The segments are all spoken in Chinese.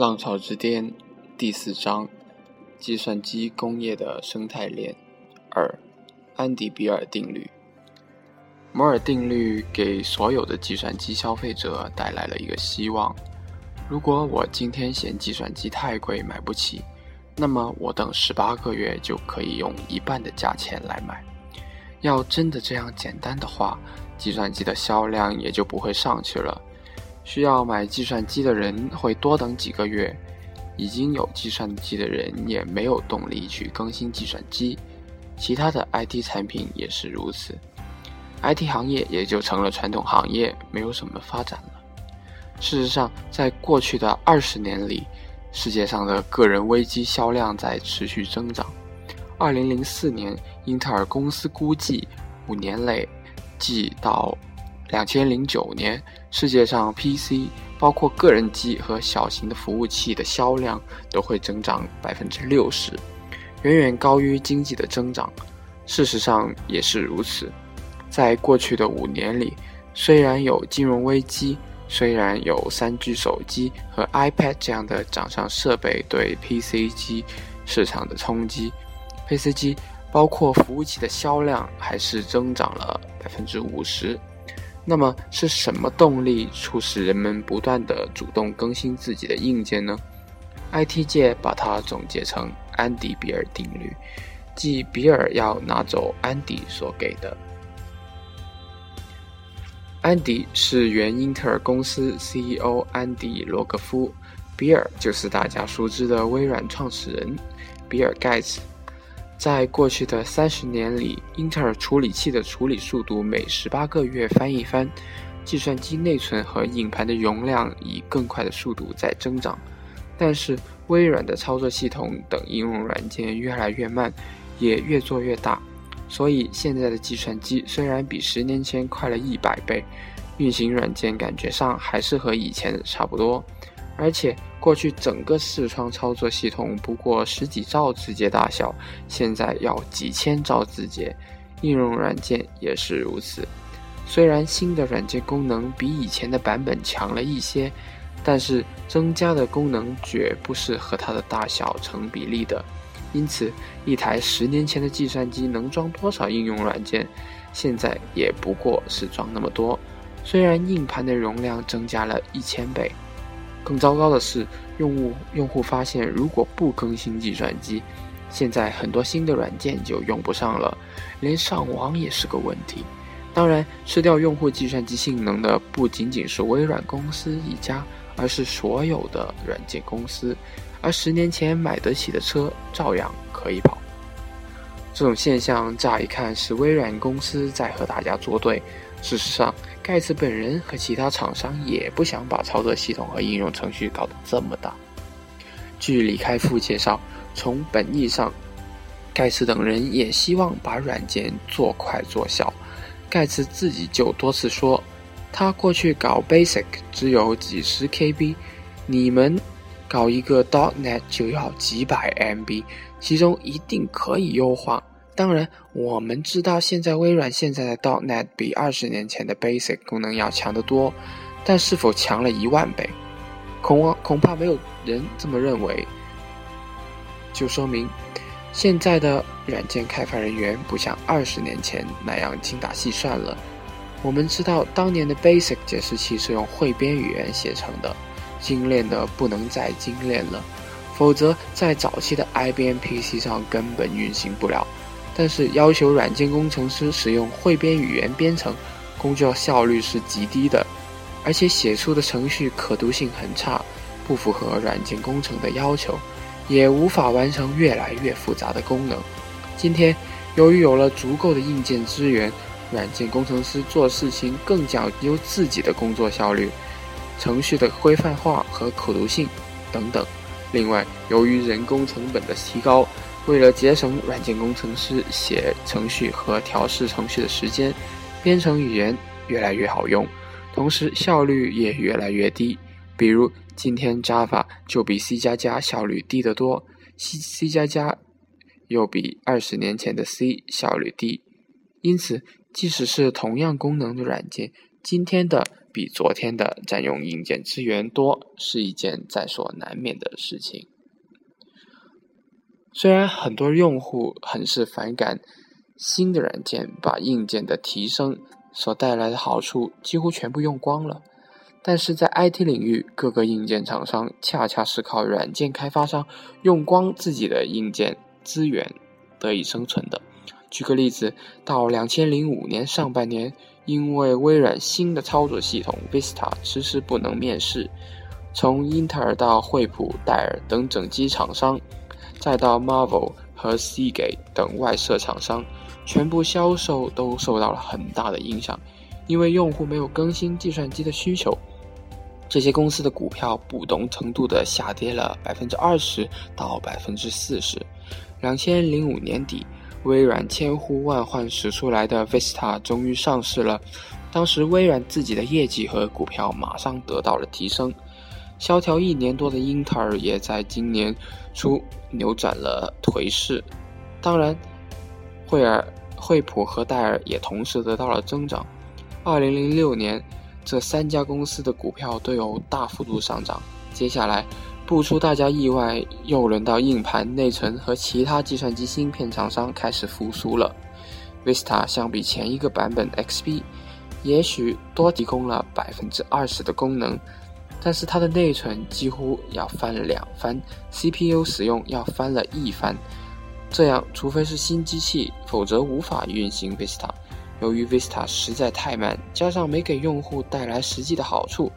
浪潮之巅第四章：计算机工业的生态链。二、安迪·比尔定律。摩尔定律给所有的计算机消费者带来了一个希望：如果我今天嫌计算机太贵买不起，那么我等十八个月就可以用一半的价钱来买。要真的这样简单的话，计算机的销量也就不会上去了。需要买计算机的人会多等几个月，已经有计算机的人也没有动力去更新计算机，其他的 IT 产品也是如此，IT 行业也就成了传统行业，没有什么发展了。事实上，在过去的二十年里，世界上的个人危机销量在持续增长。二零零四年，英特尔公司估计，五年内，即到。两千零九年，世界上 PC 包括个人机和小型的服务器的销量都会增长百分之六十，远远高于经济的增长。事实上也是如此。在过去的五年里，虽然有金融危机，虽然有三 G 手机和 iPad 这样的掌上设备对 PC 机市场的冲击，PC 机包括服务器的销量还是增长了百分之五十。那么是什么动力促使人们不断的主动更新自己的硬件呢？IT 界把它总结成安迪比尔定律，即比尔要拿走安迪所给的。安迪是原英特尔公司 CEO 安迪罗格夫，比尔就是大家熟知的微软创始人比尔盖茨。在过去的三十年里，英特尔处理器的处理速度每十八个月翻一番，计算机内存和硬盘的容量以更快的速度在增长。但是，微软的操作系统等应用软件越来越慢，也越做越大。所以，现在的计算机虽然比十年前快了一百倍，运行软件感觉上还是和以前的差不多。而且，过去整个视窗操作系统不过十几兆字节大小，现在要几千兆字节，应用软件也是如此。虽然新的软件功能比以前的版本强了一些，但是增加的功能绝不是和它的大小成比例的。因此，一台十年前的计算机能装多少应用软件，现在也不过是装那么多。虽然硬盘的容量增加了一千倍。更糟糕的是，用户用户发现，如果不更新计算机，现在很多新的软件就用不上了，连上网也是个问题。当然，吃掉用户计算机性能的不仅仅是微软公司一家，而是所有的软件公司。而十年前买得起的车照样可以跑。这种现象乍一看是微软公司在和大家作对。事实上，盖茨本人和其他厂商也不想把操作系统和应用程序搞得这么大。据李开复介绍，从本意上，盖茨等人也希望把软件做快做小。盖茨自己就多次说，他过去搞 Basic 只有几十 KB，你们搞一个 .NET 就要几百 MB，其中一定可以优化。当然，我们知道现在微软现在的 .dotnet 比二十年前的 Basic 功能要强得多，但是否强了一万倍？恐恐怕没有人这么认为。就说明，现在的软件开发人员不像二十年前那样精打细算了。我们知道，当年的 Basic 解释器是用汇编语言写成的，精炼的不能再精炼了，否则在早期的 IBM PC 上根本运行不了。但是要求软件工程师使用汇编语言编程，工作效率是极低的，而且写出的程序可读性很差，不符合软件工程的要求，也无法完成越来越复杂的功能。今天，由于有了足够的硬件资源，软件工程师做事情更讲究自己的工作效率、程序的规范化和可读性等等。另外，由于人工成本的提高。为了节省软件工程师写程序和调试程序的时间，编程语言越来越好用，同时效率也越来越低。比如今天 Java 就比 C 加加效率低得多，C C 加加又比二十年前的 C 效率低。因此，即使是同样功能的软件，今天的比昨天的占用硬件资源多是一件在所难免的事情。虽然很多用户很是反感新的软件把硬件的提升所带来的好处几乎全部用光了，但是在 IT 领域，各个硬件厂商恰恰是靠软件开发商用光自己的硬件资源得以生存的。举个例子，到两千零五年上半年，因为微软新的操作系统 Vista 迟迟不能面世，从英特尔到惠普、戴尔等整机厂商，再到 Marvel 和 Sega 等外设厂商，全部销售都受到了很大的影响。因为用户没有更新计算机的需求，这些公司的股票不同程度的下跌了百分之二十到百分之四十。两千零五年底。微软千呼万唤始出来的 Vista 终于上市了，当时微软自己的业绩和股票马上得到了提升。萧条一年多的英特尔也在今年初扭转了颓势。当然，惠尔、惠普和戴尔也同时得到了增长。二零零六年，这三家公司的股票都有大幅度上涨。接下来。不出大家意外，又轮到硬盘、内存和其他计算机芯片厂商开始复苏了。Vista 相比前一个版本 XP，也许多提供了百分之二十的功能，但是它的内存几乎要翻了两番，CPU 使用要翻了一番。这样，除非是新机器，否则无法运行 Vista。由于 Vista 实在太慢，加上没给用户带来实际的好处。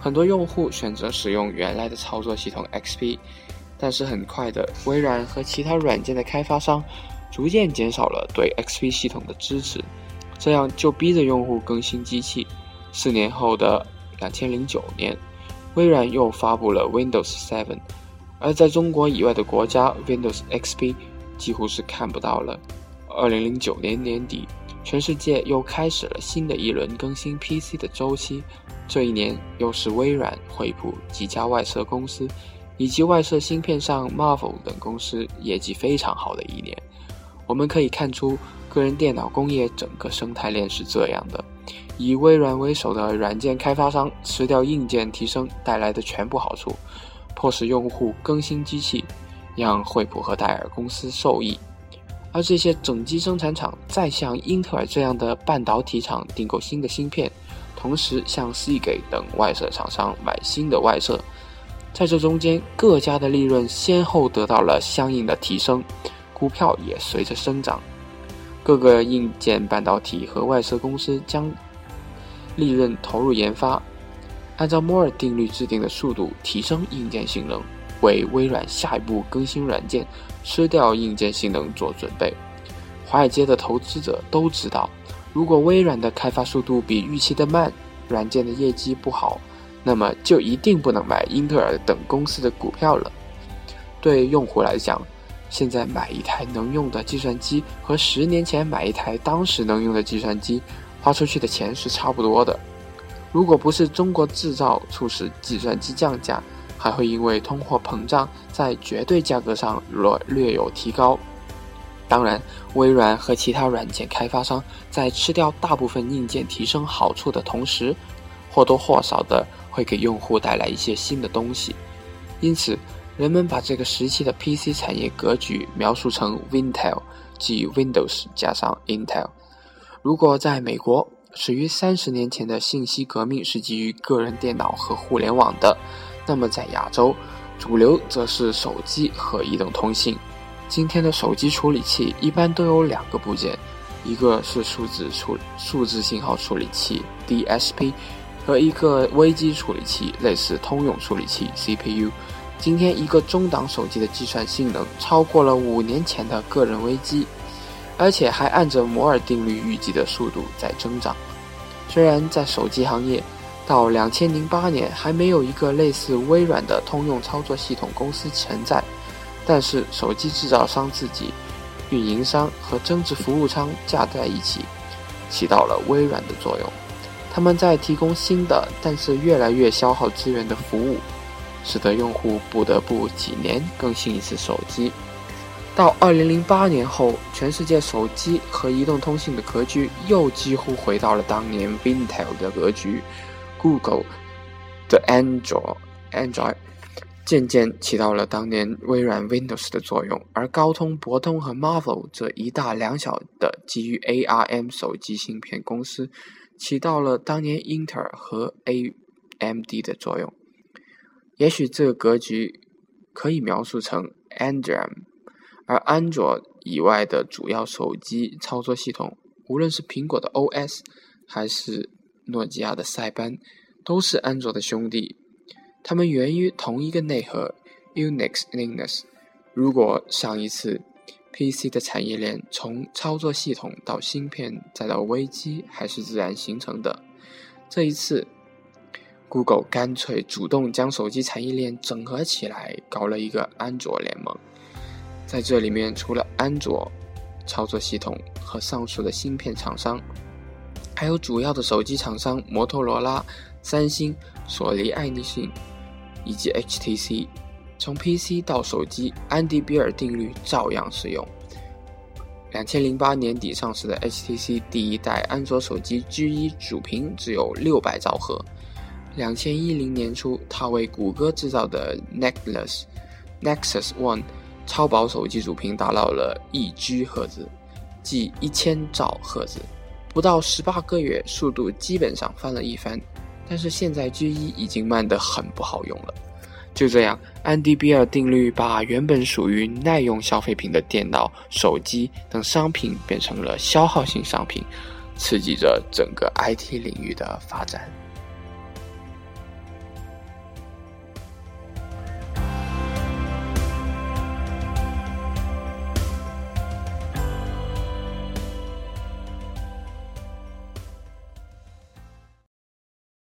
很多用户选择使用原来的操作系统 XP，但是很快的，微软和其他软件的开发商逐渐减少了对 XP 系统的支持，这样就逼着用户更新机器。四年后的两千零九年，微软又发布了 Windows 7，而在中国以外的国家，Windows XP 几乎是看不到了。二零零九年年底。全世界又开始了新的一轮更新 PC 的周期，这一年又是微软、惠普几家外设公司以及外设芯片上 Marvel 等公司业绩非常好的一年。我们可以看出，个人电脑工业整个生态链是这样的：以微软为首的软件开发商吃掉硬件提升带来的全部好处，迫使用户更新机器，让惠普和戴尔公司受益。而这些整机生产厂再向英特尔这样的半导体厂订购新的芯片，同时向希捷等外设厂商买新的外设，在这中间各家的利润先后得到了相应的提升，股票也随着生长。各个硬件半导体和外设公司将利润投入研发，按照摩尔定律制定的速度提升硬件性能。为微软下一步更新软件、吃掉硬件性能做准备。华尔街的投资者都知道，如果微软的开发速度比预期的慢，软件的业绩不好，那么就一定不能买英特尔等公司的股票了。对用户来讲，现在买一台能用的计算机和十年前买一台当时能用的计算机，花出去的钱是差不多的。如果不是中国制造促使计算机降价，还会因为通货膨胀在绝对价格上略略有提高。当然，微软和其他软件开发商在吃掉大部分硬件提升好处的同时，或多或少的会给用户带来一些新的东西。因此，人们把这个时期的 PC 产业格局描述成 Wintel，即 Windows 加上 Intel。如果在美国，始于三十年前的信息革命是基于个人电脑和互联网的。那么在亚洲，主流则是手机和移动通信。今天的手机处理器一般都有两个部件，一个是数字处数字信号处理器 DSP，和一个微机处理器，类似通用处理器 CPU。今天一个中档手机的计算性能超过了五年前的个人微机，而且还按着摩尔定律预计的速度在增长。虽然在手机行业，到两千零八年还没有一个类似微软的通用操作系统公司存在，但是手机制造商自己、运营商和增值服务商加在一起，起到了微软的作用。他们在提供新的，但是越来越消耗资源的服务，使得用户不得不几年更新一次手机。到二零零八年后，全世界手机和移动通信的格局又几乎回到了当年 v i n t e l 的格局。Google 的 Android Android 渐渐起到了当年微软 Windows 的作用，而高通、博通和 Marvel 这一大两小的基于 ARM 手机芯片公司，起到了当年英特尔和 AMD 的作用。也许这个格局可以描述成 Android，而安卓以外的主要手机操作系统，无论是苹果的 OS 还是诺基亚的塞班，都是安卓的兄弟。它们源于同一个内核，Unix Linux。如果上一次 PC 的产业链从操作系统到芯片再到微机还是自然形成的，这一次 Google 干脆主动将手机产业链整合起来，搞了一个安卓联盟。在这里面，除了安卓操作系统和上述的芯片厂商，还有主要的手机厂商摩托罗拉、三星、索尼、爱立信。以及 HTC，从 PC 到手机，安迪比尔定律照样适用。两千零八年底上市的 HTC 第一代安卓手机 G1 主屏只有六百兆赫。两千一零年初，他为谷歌制造的 Nexus Nexus One 超薄手机主屏达到了一 G 赫兹，即一千兆赫兹。不到十八个月，速度基本上翻了一番。但是现在 G1 已经慢得很不好用了。就这样，安迪比尔定律把原本属于耐用消费品的电脑、手机等商品变成了消耗性商品，刺激着整个 IT 领域的发展。